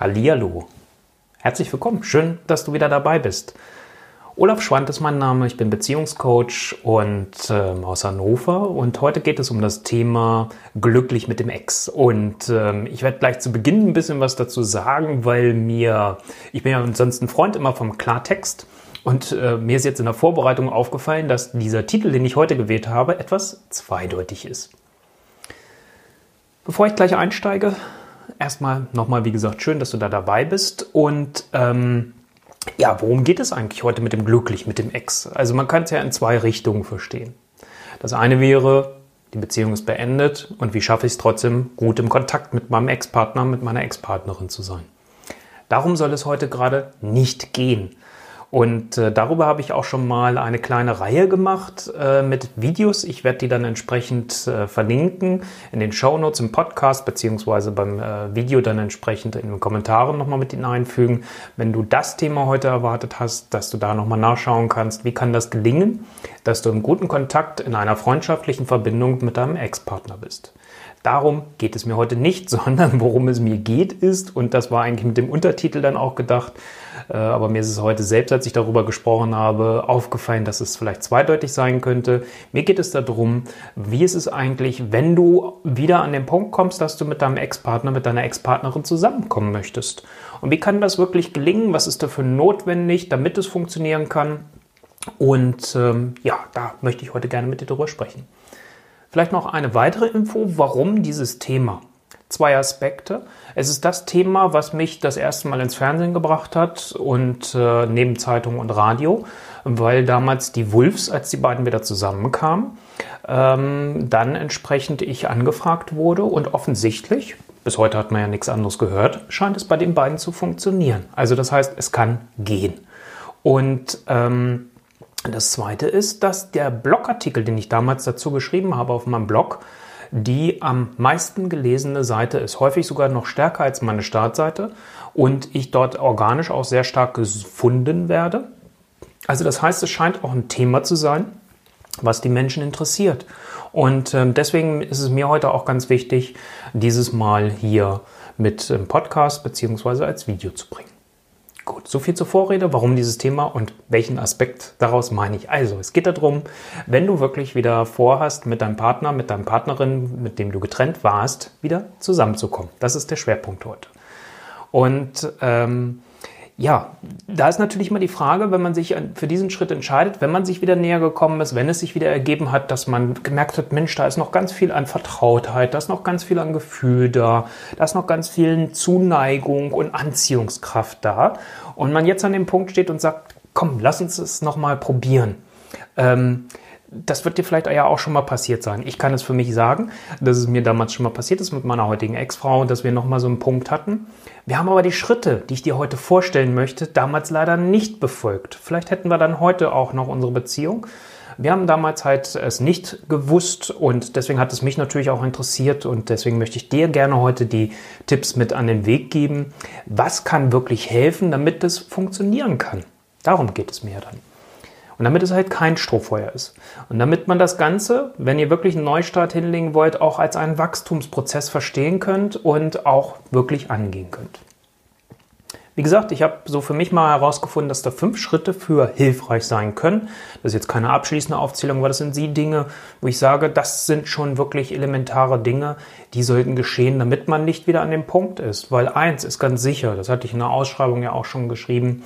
Hallihallo. Herzlich willkommen. Schön, dass du wieder dabei bist. Olaf Schwand ist mein Name. Ich bin Beziehungscoach und ähm, aus Hannover. Und heute geht es um das Thema glücklich mit dem Ex. Und ähm, ich werde gleich zu Beginn ein bisschen was dazu sagen, weil mir, ich bin ja sonst ein Freund immer vom Klartext. Und äh, mir ist jetzt in der Vorbereitung aufgefallen, dass dieser Titel, den ich heute gewählt habe, etwas zweideutig ist. Bevor ich gleich einsteige, erstmal nochmal, wie gesagt, schön, dass du da dabei bist. Und ähm, ja, worum geht es eigentlich heute mit dem Glücklich, mit dem Ex? Also man kann es ja in zwei Richtungen verstehen. Das eine wäre, die Beziehung ist beendet und wie schaffe ich es trotzdem, gut im Kontakt mit meinem Ex-Partner, mit meiner Ex-Partnerin zu sein. Darum soll es heute gerade nicht gehen. Und äh, darüber habe ich auch schon mal eine kleine Reihe gemacht äh, mit Videos. Ich werde die dann entsprechend äh, verlinken in den Show Notes im Podcast beziehungsweise beim äh, Video dann entsprechend in den Kommentaren nochmal mit hineinfügen. Wenn du das Thema heute erwartet hast, dass du da nochmal nachschauen kannst, wie kann das gelingen, dass du im guten Kontakt in einer freundschaftlichen Verbindung mit deinem Ex-Partner bist. Darum geht es mir heute nicht, sondern worum es mir geht ist, und das war eigentlich mit dem Untertitel dann auch gedacht, äh, aber mir ist es heute selbst, als ich darüber gesprochen habe, aufgefallen, dass es vielleicht zweideutig sein könnte. Mir geht es darum, wie ist es eigentlich, wenn du wieder an den Punkt kommst, dass du mit deinem Ex-Partner, mit deiner Ex-Partnerin zusammenkommen möchtest. Und wie kann das wirklich gelingen? Was ist dafür notwendig, damit es funktionieren kann? Und ähm, ja, da möchte ich heute gerne mit dir drüber sprechen. Vielleicht noch eine weitere Info, warum dieses Thema. Zwei Aspekte. Es ist das Thema, was mich das erste Mal ins Fernsehen gebracht hat und äh, neben Zeitung und Radio, weil damals die Wolves, als die beiden wieder zusammenkamen, ähm, dann entsprechend ich angefragt wurde und offensichtlich, bis heute hat man ja nichts anderes gehört, scheint es bei den beiden zu funktionieren. Also das heißt, es kann gehen. Und ähm, das zweite ist, dass der Blogartikel, den ich damals dazu geschrieben habe auf meinem Blog, die am meisten gelesene Seite ist, häufig sogar noch stärker als meine Startseite und ich dort organisch auch sehr stark gefunden werde. Also das heißt, es scheint auch ein Thema zu sein, was die Menschen interessiert. Und äh, deswegen ist es mir heute auch ganz wichtig, dieses Mal hier mit im Podcast beziehungsweise als Video zu bringen. Gut, so viel zur Vorrede, warum dieses Thema und welchen Aspekt daraus meine ich. Also, es geht darum, wenn du wirklich wieder vorhast, mit deinem Partner, mit deinem Partnerin, mit dem du getrennt warst, wieder zusammenzukommen. Das ist der Schwerpunkt heute. Und ähm, ja, da ist natürlich immer die Frage, wenn man sich für diesen Schritt entscheidet, wenn man sich wieder näher gekommen ist, wenn es sich wieder ergeben hat, dass man gemerkt hat, Mensch, da ist noch ganz viel an Vertrautheit, da ist noch ganz viel an Gefühl da, da ist noch ganz viel Zuneigung und Anziehungskraft da. Und man jetzt an dem Punkt steht und sagt, komm, lass uns es nochmal probieren. Ähm, das wird dir vielleicht ja auch schon mal passiert sein. Ich kann es für mich sagen, dass es mir damals schon mal passiert ist mit meiner heutigen Ex-Frau, dass wir nochmal so einen Punkt hatten. Wir haben aber die Schritte, die ich dir heute vorstellen möchte, damals leider nicht befolgt. Vielleicht hätten wir dann heute auch noch unsere Beziehung. Wir haben damals halt es nicht gewusst und deswegen hat es mich natürlich auch interessiert und deswegen möchte ich dir gerne heute die Tipps mit an den Weg geben. Was kann wirklich helfen, damit es funktionieren kann? Darum geht es mir dann. Und damit es halt kein Strohfeuer ist. Und damit man das Ganze, wenn ihr wirklich einen Neustart hinlegen wollt, auch als einen Wachstumsprozess verstehen könnt und auch wirklich angehen könnt. Wie gesagt, ich habe so für mich mal herausgefunden, dass da fünf Schritte für hilfreich sein können. Das ist jetzt keine abschließende Aufzählung, aber das sind die Dinge, wo ich sage, das sind schon wirklich elementare Dinge, die sollten geschehen, damit man nicht wieder an dem Punkt ist. Weil eins ist ganz sicher, das hatte ich in der Ausschreibung ja auch schon geschrieben,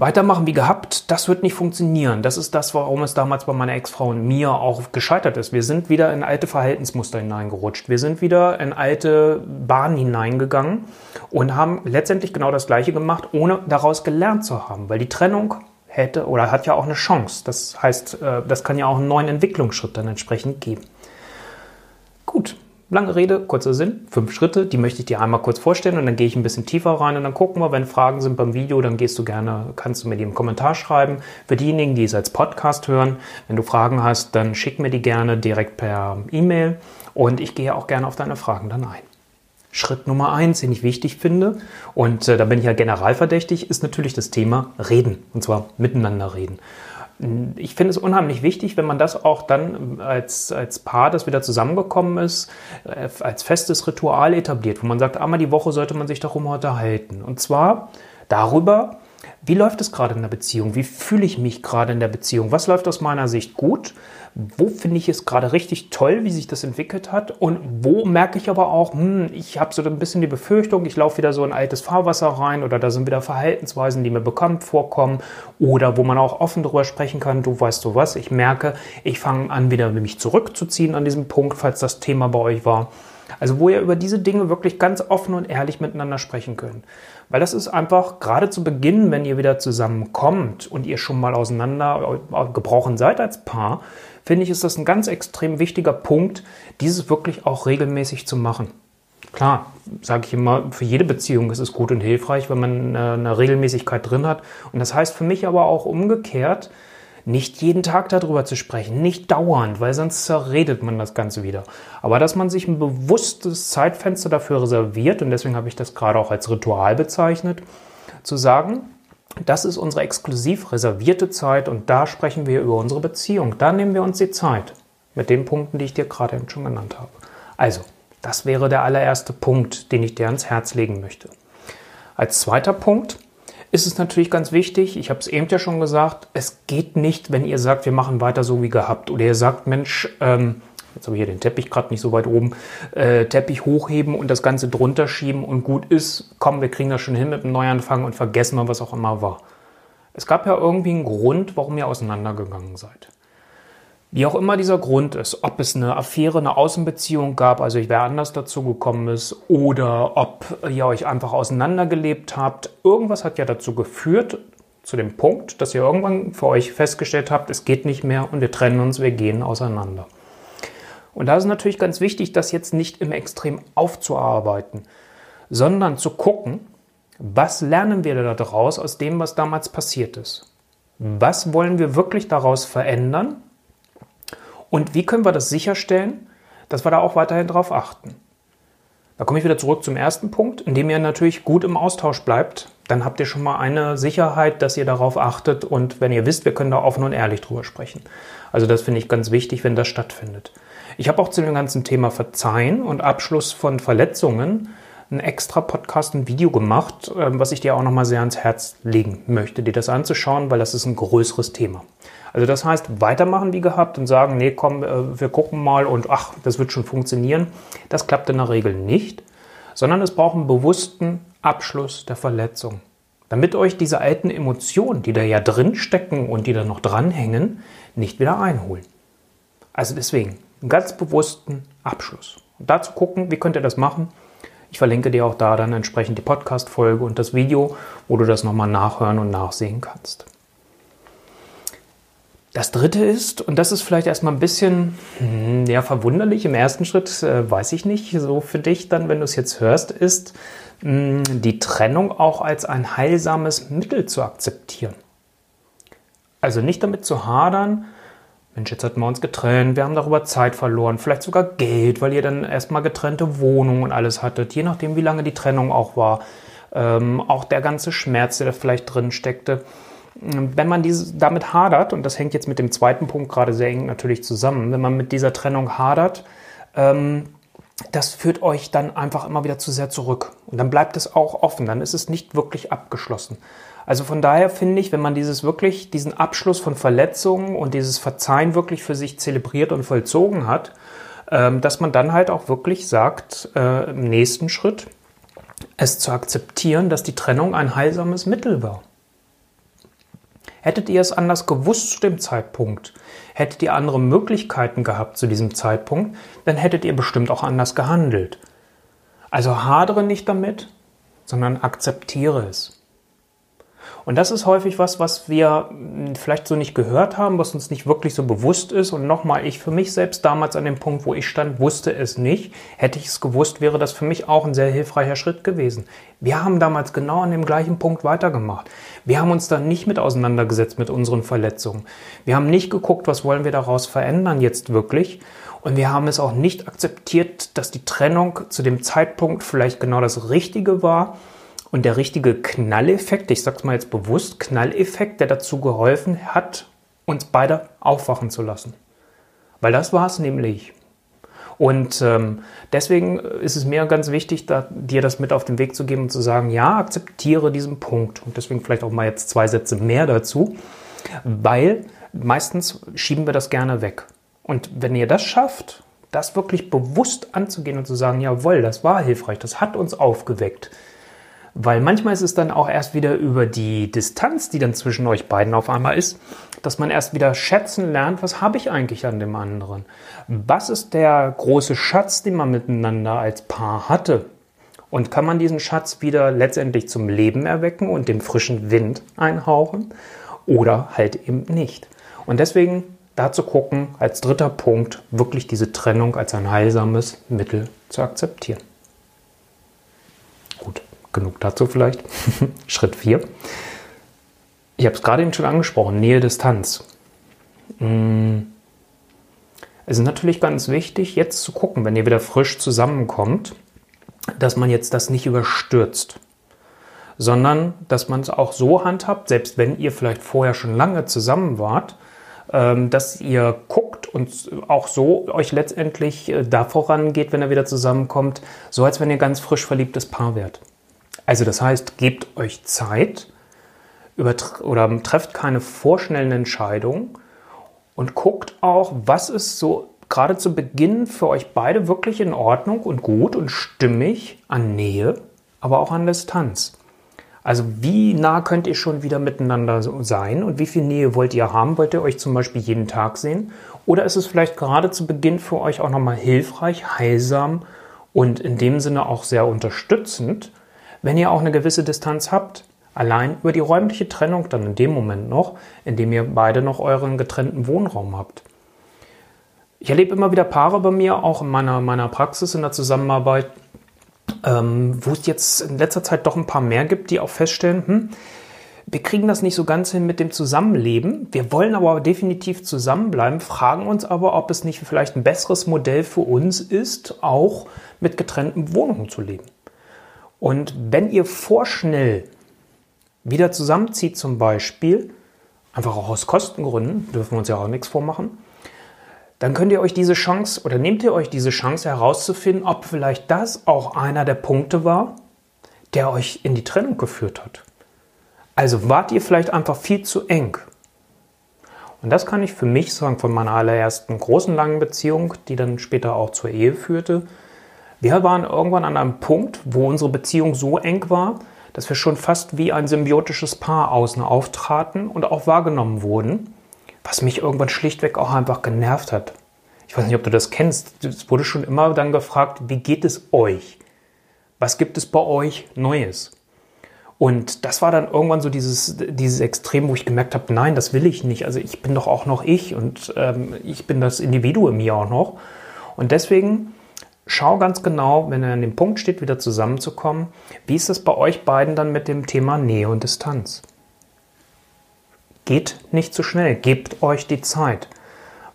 Weitermachen wie gehabt, das wird nicht funktionieren. Das ist das, warum es damals bei meiner Ex-Frau und mir auch gescheitert ist. Wir sind wieder in alte Verhaltensmuster hineingerutscht. Wir sind wieder in alte Bahnen hineingegangen und haben letztendlich genau das Gleiche gemacht, ohne daraus gelernt zu haben. Weil die Trennung hätte oder hat ja auch eine Chance. Das heißt, äh, das kann ja auch einen neuen Entwicklungsschritt dann entsprechend geben. Gut, Lange Rede, kurzer Sinn, fünf Schritte, die möchte ich dir einmal kurz vorstellen und dann gehe ich ein bisschen tiefer rein und dann gucken wir, wenn Fragen sind beim Video, dann gehst du gerne, kannst du mir die im Kommentar schreiben. Für diejenigen, die es als Podcast hören, wenn du Fragen hast, dann schick mir die gerne direkt per E-Mail und ich gehe auch gerne auf deine Fragen dann ein. Schritt Nummer eins, den ich wichtig finde, und äh, da bin ich ja generalverdächtig, ist natürlich das Thema Reden, und zwar miteinander reden. Ich finde es unheimlich wichtig, wenn man das auch dann als, als Paar, das wieder zusammengekommen ist, äh, als festes Ritual etabliert, wo man sagt, einmal die Woche sollte man sich darum unterhalten. Und zwar darüber, wie läuft es gerade in der Beziehung? Wie fühle ich mich gerade in der Beziehung? Was läuft aus meiner Sicht gut? Wo finde ich es gerade richtig toll, wie sich das entwickelt hat? Und wo merke ich aber auch, hm, ich habe so ein bisschen die Befürchtung, ich laufe wieder so in altes Fahrwasser rein oder da sind wieder Verhaltensweisen, die mir bekannt vorkommen oder wo man auch offen darüber sprechen kann, du weißt du was, ich merke, ich fange an, wieder mich zurückzuziehen an diesem Punkt, falls das Thema bei euch war. Also wo ihr über diese Dinge wirklich ganz offen und ehrlich miteinander sprechen könnt. Weil das ist einfach gerade zu Beginn, wenn ihr wieder zusammenkommt und ihr schon mal auseinander äh, gebrochen seid als Paar, finde ich, ist das ein ganz extrem wichtiger Punkt, dieses wirklich auch regelmäßig zu machen. Klar, sage ich immer, für jede Beziehung ist es gut und hilfreich, wenn man eine Regelmäßigkeit drin hat. Und das heißt für mich aber auch umgekehrt, nicht jeden Tag darüber zu sprechen, nicht dauernd, weil sonst zerredet man das Ganze wieder. Aber dass man sich ein bewusstes Zeitfenster dafür reserviert, und deswegen habe ich das gerade auch als Ritual bezeichnet, zu sagen, das ist unsere exklusiv reservierte Zeit und da sprechen wir über unsere Beziehung. Da nehmen wir uns die Zeit mit den Punkten, die ich dir gerade schon genannt habe. Also, das wäre der allererste Punkt, den ich dir ans Herz legen möchte. Als zweiter Punkt ist es natürlich ganz wichtig, ich habe es eben ja schon gesagt, es geht nicht, wenn ihr sagt, wir machen weiter so wie gehabt. Oder ihr sagt, Mensch, ähm, jetzt habe ich hier den Teppich gerade nicht so weit oben, äh, Teppich hochheben und das Ganze drunter schieben und gut ist, komm, wir kriegen das schon hin mit dem Neuanfang und vergessen wir, was auch immer war. Es gab ja irgendwie einen Grund, warum ihr auseinandergegangen seid. Wie auch immer dieser Grund ist, ob es eine Affäre, eine Außenbeziehung gab, also wer anders dazu gekommen ist, oder ob ihr euch einfach auseinandergelebt habt, irgendwas hat ja dazu geführt, zu dem Punkt, dass ihr irgendwann für euch festgestellt habt, es geht nicht mehr und wir trennen uns, wir gehen auseinander. Und da ist natürlich ganz wichtig, das jetzt nicht im Extrem aufzuarbeiten, sondern zu gucken, was lernen wir daraus aus dem, was damals passiert ist? Was wollen wir wirklich daraus verändern? Und wie können wir das sicherstellen, dass wir da auch weiterhin drauf achten? Da komme ich wieder zurück zum ersten Punkt, indem ihr natürlich gut im Austausch bleibt. Dann habt ihr schon mal eine Sicherheit, dass ihr darauf achtet und wenn ihr wisst, wir können da offen und ehrlich drüber sprechen. Also das finde ich ganz wichtig, wenn das stattfindet. Ich habe auch zu dem ganzen Thema Verzeihen und Abschluss von Verletzungen ein extra Podcast, ein Video gemacht, ähm, was ich dir auch nochmal sehr ans Herz legen möchte, dir das anzuschauen, weil das ist ein größeres Thema. Also das heißt, weitermachen wie gehabt und sagen, nee, komm, äh, wir gucken mal und ach, das wird schon funktionieren. Das klappt in der Regel nicht, sondern es braucht einen bewussten Abschluss der Verletzung. Damit euch diese alten Emotionen, die da ja drin stecken und die da noch dranhängen, nicht wieder einholen. Also deswegen, einen ganz bewussten Abschluss. Und dazu gucken, wie könnt ihr das machen? Ich verlinke dir auch da dann entsprechend die Podcast-Folge und das Video, wo du das nochmal nachhören und nachsehen kannst. Das dritte ist, und das ist vielleicht erstmal ein bisschen hm, ja, verwunderlich im ersten Schritt, äh, weiß ich nicht, so für dich dann, wenn du es jetzt hörst, ist mh, hm, die Trennung auch als ein heilsames Mittel zu akzeptieren. Also nicht damit zu hadern, Mensch, jetzt hatten wir uns getrennt, wir haben darüber Zeit verloren, vielleicht sogar Geld, weil ihr dann erstmal getrennte Wohnungen und alles hattet, je nachdem, wie lange die Trennung auch war. Ähm, auch der ganze Schmerz, der da vielleicht drin steckte wenn man diese, damit hadert, und das hängt jetzt mit dem zweiten Punkt gerade sehr eng natürlich zusammen, wenn man mit dieser Trennung hadert, ähm, das führt euch dann einfach immer wieder zu sehr zurück. Und dann bleibt es auch offen, dann ist es nicht wirklich abgeschlossen. Also von daher finde ich, wenn man dieses wirklich, diesen Abschluss von Verletzungen und dieses Verzeihen wirklich für sich zelebriert und vollzogen hat, ähm, dass man dann halt auch wirklich sagt, äh, im nächsten Schritt, es zu akzeptieren, dass die Trennung ein heilsames Mittel war. Hättet ihr es anders gewusst zu dem Zeitpunkt, hättet ihr andere Möglichkeiten gehabt zu diesem Zeitpunkt, dann hättet ihr bestimmt auch anders gehandelt. Also hadere nicht damit, sondern akzeptiere es. Und das ist häufig was, was wir hm, vielleicht so nicht gehört haben, was uns nicht wirklich so bewusst ist. Und nochmal, ich für mich selbst damals an dem Punkt, wo ich stand, wusste es nicht. Hätte ich es gewusst, wäre das für mich auch ein sehr hilfreicher Schritt gewesen. Wir haben damals genau an dem gleichen Punkt weitergemacht. Wir haben uns da nicht mit auseinandergesetzt mit unseren Verletzungen. Wir haben nicht geguckt, was wollen wir daraus verändern jetzt wirklich. Und wir haben es auch nicht akzeptiert, dass die Trennung zu dem Zeitpunkt vielleicht genau das Richtige war und der richtige Knalleffekt, ich sag's mal jetzt bewusst, Knalleffekt, der dazu geholfen hat, uns beide aufwachen zu lassen. Weil das war es nämlich. Und ähm, deswegen ist es mir ganz wichtig, da, dir das mit auf den Weg zu geben und zu sagen, ja, akzeptiere diesen Punkt. Und deswegen vielleicht auch mal jetzt zwei Sätze mehr dazu, weil meistens schieben wir das gerne weg. Und wenn ihr das schafft, das wirklich bewusst anzugehen und zu sagen, jawohl, das war hilfreich, das hat uns aufgeweckt. Weil manchmal ist es dann auch erst wieder über die Distanz, die dann zwischen euch beiden auf einmal ist, dass man erst wieder schätzen lernt, was habe ich eigentlich an dem anderen? Was ist der große Schatz, den man miteinander als Paar hatte? Und kann man diesen Schatz wieder letztendlich zum Leben erwecken und dem frischen Wind einhauchen? Oder halt eben nicht. Und deswegen dazu gucken, als dritter Punkt wirklich diese Trennung als ein heilsames Mittel zu akzeptieren. Genug dazu vielleicht. Schritt 4. Ich habe es gerade eben schon angesprochen, Nähe, Distanz. Mm. Es ist natürlich ganz wichtig, jetzt zu gucken, wenn ihr wieder frisch zusammenkommt, dass man jetzt das nicht überstürzt, sondern dass man es auch so handhabt, selbst wenn ihr vielleicht vorher schon lange zusammen wart, ähm, dass ihr guckt und auch so euch letztendlich äh, da vorangeht, wenn er wieder zusammenkommt, so als wenn ihr ganz frisch verliebtes Paar wärt. Also das heißt, gebt euch Zeit oder trefft keine vorschnellen Entscheidungen und guckt auch, was ist so gerade zu Beginn für euch beide wirklich in Ordnung und gut und stimmig an Nähe, aber auch an Distanz. Also wie nah könnt ihr schon wieder miteinander sein und wie viel Nähe wollt ihr haben? Wollt ihr euch zum Beispiel jeden Tag sehen? Oder ist es vielleicht gerade zu Beginn für euch auch nochmal hilfreich, heilsam und in dem Sinne auch sehr unterstützend, wenn ihr auch eine gewisse Distanz habt? Allein über die räumliche Trennung dann in dem Moment noch, in dem ihr beide noch euren getrennten Wohnraum habt. Ich erlebe immer wieder Paare bei mir, auch in meiner, meiner Praxis in der Zusammenarbeit, ähm, wo es jetzt in letzter Zeit doch ein paar mehr gibt, die auch feststellen, hm, wir kriegen das nicht so ganz hin mit dem Zusammenleben. Wir wollen aber definitiv zusammenbleiben, fragen uns aber, ob es nicht vielleicht ein besseres Modell für uns ist, auch mit getrennten Wohnungen zu leben. Und wenn ihr vorschnell wieder zusammenzieht zum Beispiel, einfach auch aus Kostengründen, dürfen wir uns ja auch nichts vormachen, dann könnt ihr euch diese Chance oder nehmt ihr euch diese Chance herauszufinden, ob vielleicht das auch einer der Punkte war, der euch in die Trennung geführt hat. Also wart ihr vielleicht einfach viel zu eng. Und das kann ich für mich sagen von meiner allerersten großen langen Beziehung, die dann später auch zur Ehe führte. Wir waren irgendwann an einem Punkt, wo unsere Beziehung so eng war, dass wir schon fast wie ein symbiotisches Paar außen auftraten und auch wahrgenommen wurden was mich irgendwann schlichtweg auch einfach genervt hat. Ich weiß nicht, ob du das kennst. Es wurde schon immer dann gefragt, wie geht es euch? Was gibt es bei euch Neues? Und das war dann irgendwann so dieses, dieses Extrem, wo ich gemerkt habe, nein, das will ich nicht. Also ich bin doch auch noch ich und ähm, ich bin das Individuum mir auch noch. Und deswegen schau ganz genau, wenn er an dem Punkt steht, wieder zusammenzukommen, wie ist das bei euch beiden dann mit dem Thema Nähe und Distanz? Geht nicht zu schnell, gebt euch die Zeit,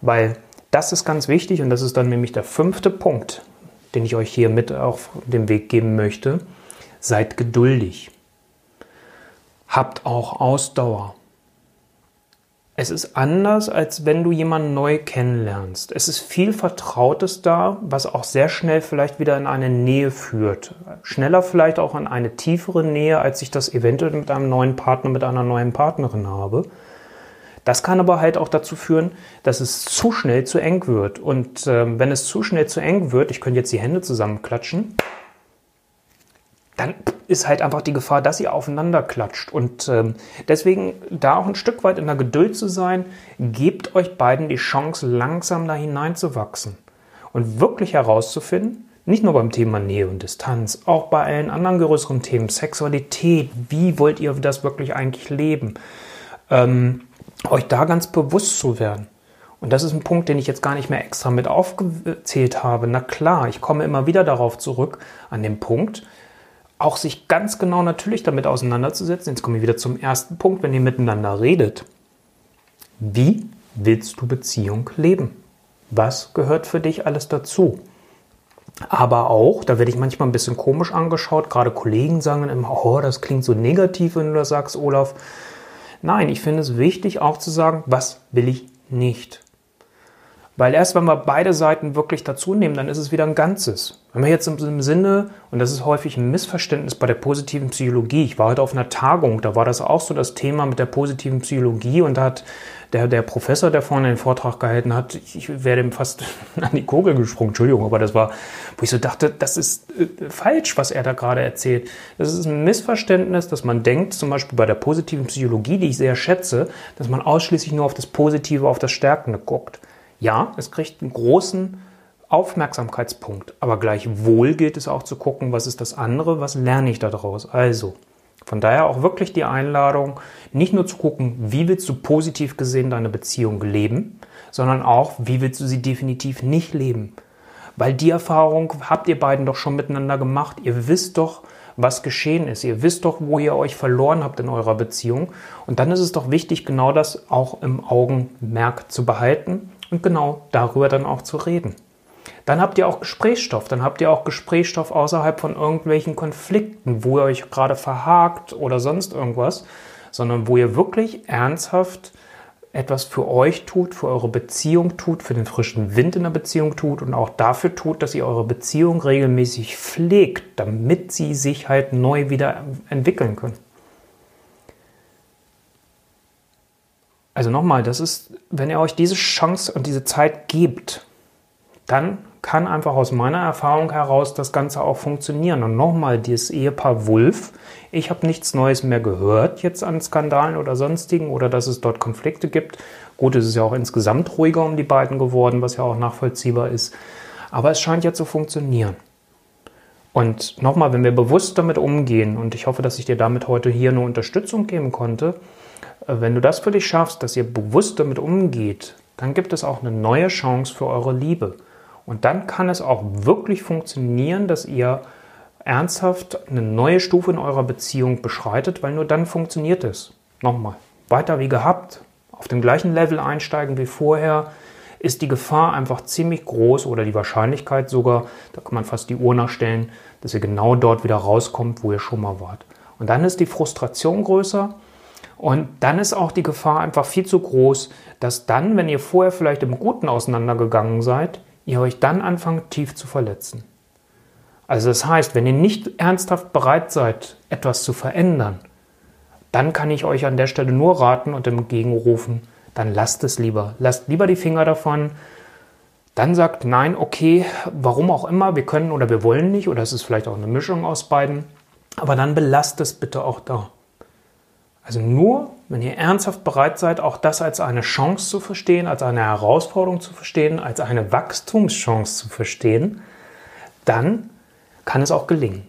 weil das ist ganz wichtig und das ist dann nämlich der fünfte Punkt, den ich euch hier mit auf den Weg geben möchte. Seid geduldig. Habt auch Ausdauer. Es ist anders, als wenn du jemanden neu kennenlernst. Es ist viel Vertrautes da, was auch sehr schnell vielleicht wieder in eine Nähe führt. Schneller vielleicht auch in eine tiefere Nähe, als ich das eventuell mit einem neuen Partner, mit einer neuen Partnerin habe. Das kann aber halt auch dazu führen, dass es zu schnell zu eng wird. Und äh, wenn es zu schnell zu eng wird, ich könnte jetzt die Hände zusammenklatschen, dann ist halt einfach die Gefahr, dass ihr aufeinander klatscht. Und ähm, deswegen da auch ein Stück weit in der Geduld zu sein, gebt euch beiden die Chance, langsam da hineinzuwachsen und wirklich herauszufinden, nicht nur beim Thema Nähe und Distanz, auch bei allen anderen größeren Themen, Sexualität, wie wollt ihr das wirklich eigentlich leben, ähm, euch da ganz bewusst zu werden. Und das ist ein Punkt, den ich jetzt gar nicht mehr extra mit aufgezählt habe. Na klar, ich komme immer wieder darauf zurück, an den Punkt, auch sich ganz genau natürlich damit auseinanderzusetzen. Jetzt kommen wir wieder zum ersten Punkt, wenn ihr miteinander redet. Wie willst du Beziehung leben? Was gehört für dich alles dazu? Aber auch, da werde ich manchmal ein bisschen komisch angeschaut, gerade Kollegen sagen immer, oh, das klingt so negativ, wenn du das sagst, Olaf. Nein, ich finde es wichtig auch zu sagen, was will ich nicht. Weil erst wenn wir beide Seiten wirklich dazu nehmen, dann ist es wieder ein Ganzes. Wenn wir jetzt im Sinne, und das ist häufig ein Missverständnis bei der positiven Psychologie, ich war heute auf einer Tagung, da war das auch so das Thema mit der positiven Psychologie und da hat der, der Professor, der vorne den Vortrag gehalten hat, ich wäre dem fast an die Kugel gesprungen, Entschuldigung, aber das war, wo ich so dachte, das ist äh, falsch, was er da gerade erzählt. Das ist ein Missverständnis, dass man denkt, zum Beispiel bei der positiven Psychologie, die ich sehr schätze, dass man ausschließlich nur auf das Positive, auf das Stärkende guckt. Ja, es kriegt einen großen Aufmerksamkeitspunkt, aber gleichwohl gilt es auch zu gucken, was ist das andere, was lerne ich daraus. Also, von daher auch wirklich die Einladung, nicht nur zu gucken, wie willst du positiv gesehen deine Beziehung leben, sondern auch, wie willst du sie definitiv nicht leben. Weil die Erfahrung habt ihr beiden doch schon miteinander gemacht. Ihr wisst doch, was geschehen ist. Ihr wisst doch, wo ihr euch verloren habt in eurer Beziehung. Und dann ist es doch wichtig, genau das auch im Augenmerk zu behalten und genau darüber dann auch zu reden. Dann habt ihr auch Gesprächsstoff, dann habt ihr auch Gesprächsstoff außerhalb von irgendwelchen Konflikten, wo ihr euch gerade verhakt oder sonst irgendwas, sondern wo ihr wirklich ernsthaft etwas für euch tut, für eure Beziehung tut, für den frischen Wind in der Beziehung tut und auch dafür tut, dass ihr eure Beziehung regelmäßig pflegt, damit sie sich halt neu wieder entwickeln können. Also nochmal, das ist, wenn ihr euch diese Chance und diese Zeit gebt, dann kann einfach aus meiner Erfahrung heraus das Ganze auch funktionieren. Und nochmal, dieses Ehepaar Wulf, ich habe nichts Neues mehr gehört jetzt an Skandalen oder sonstigen oder dass es dort Konflikte gibt. Gut, es ist ja auch insgesamt ruhiger um die beiden geworden, was ja auch nachvollziehbar ist. Aber es scheint ja zu funktionieren. Und nochmal, wenn wir bewusst damit umgehen, und ich hoffe, dass ich dir damit heute hier eine Unterstützung geben konnte, wenn du das für dich schaffst, dass ihr bewusst damit umgeht, dann gibt es auch eine neue Chance für eure Liebe. Und dann kann es auch wirklich funktionieren, dass ihr ernsthaft eine neue Stufe in eurer Beziehung beschreitet, weil nur dann funktioniert es. Nochmal, weiter wie gehabt, auf dem gleichen Level einsteigen wie vorher, ist die Gefahr einfach ziemlich groß oder die Wahrscheinlichkeit sogar, da kann man fast die Uhr nachstellen, dass ihr genau dort wieder rauskommt, wo ihr schon mal wart. Und dann ist die Frustration größer und dann ist auch die Gefahr einfach viel zu groß, dass dann, wenn ihr vorher vielleicht im Guten auseinandergegangen seid, ihr euch dann anfangt tief zu verletzen. Also das heißt, wenn ihr nicht ernsthaft bereit seid, etwas zu verändern, dann kann ich euch an der Stelle nur raten und entgegenrufen, dann lasst es lieber. Lasst lieber die Finger davon. Dann sagt nein, okay, warum auch immer, wir können oder wir wollen nicht, oder es ist vielleicht auch eine Mischung aus beiden, aber dann belasst es bitte auch da. Also nur, wenn ihr ernsthaft bereit seid, auch das als eine Chance zu verstehen, als eine Herausforderung zu verstehen, als eine Wachstumschance zu verstehen, dann kann es auch gelingen.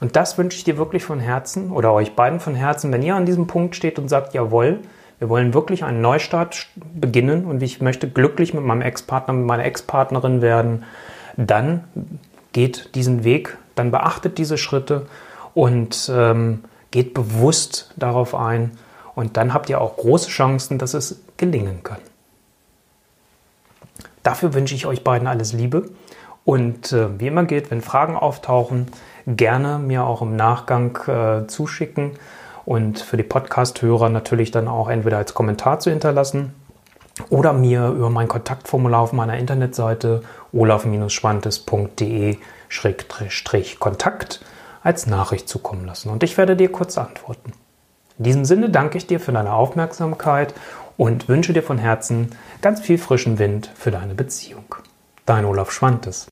Und das wünsche ich dir wirklich von Herzen oder euch beiden von Herzen, wenn ihr an diesem Punkt steht und sagt, jawohl, wir wollen wirklich einen Neustart beginnen und ich möchte glücklich mit meinem Ex-Partner, mit meiner Ex-Partnerin werden, dann geht diesen Weg, dann beachtet diese Schritte und ähm, geht bewusst darauf ein und dann habt ihr auch große Chancen, dass es gelingen kann. Dafür wünsche ich euch beiden alles Liebe und äh, wie immer gilt, wenn Fragen auftauchen, gerne mir auch im Nachgang äh, zuschicken und für die Podcast-Hörer natürlich dann auch entweder als Kommentar zu hinterlassen oder mir über mein Kontaktformular auf meiner Internetseite olaf-schwantes.de-kontakt als Nachricht zukommen lassen und ich werde dir kurz antworten. In diesem Sinne danke ich dir für deine Aufmerksamkeit und wünsche dir von Herzen ganz viel frischen Wind für deine Beziehung. Dein Olaf Schwantes.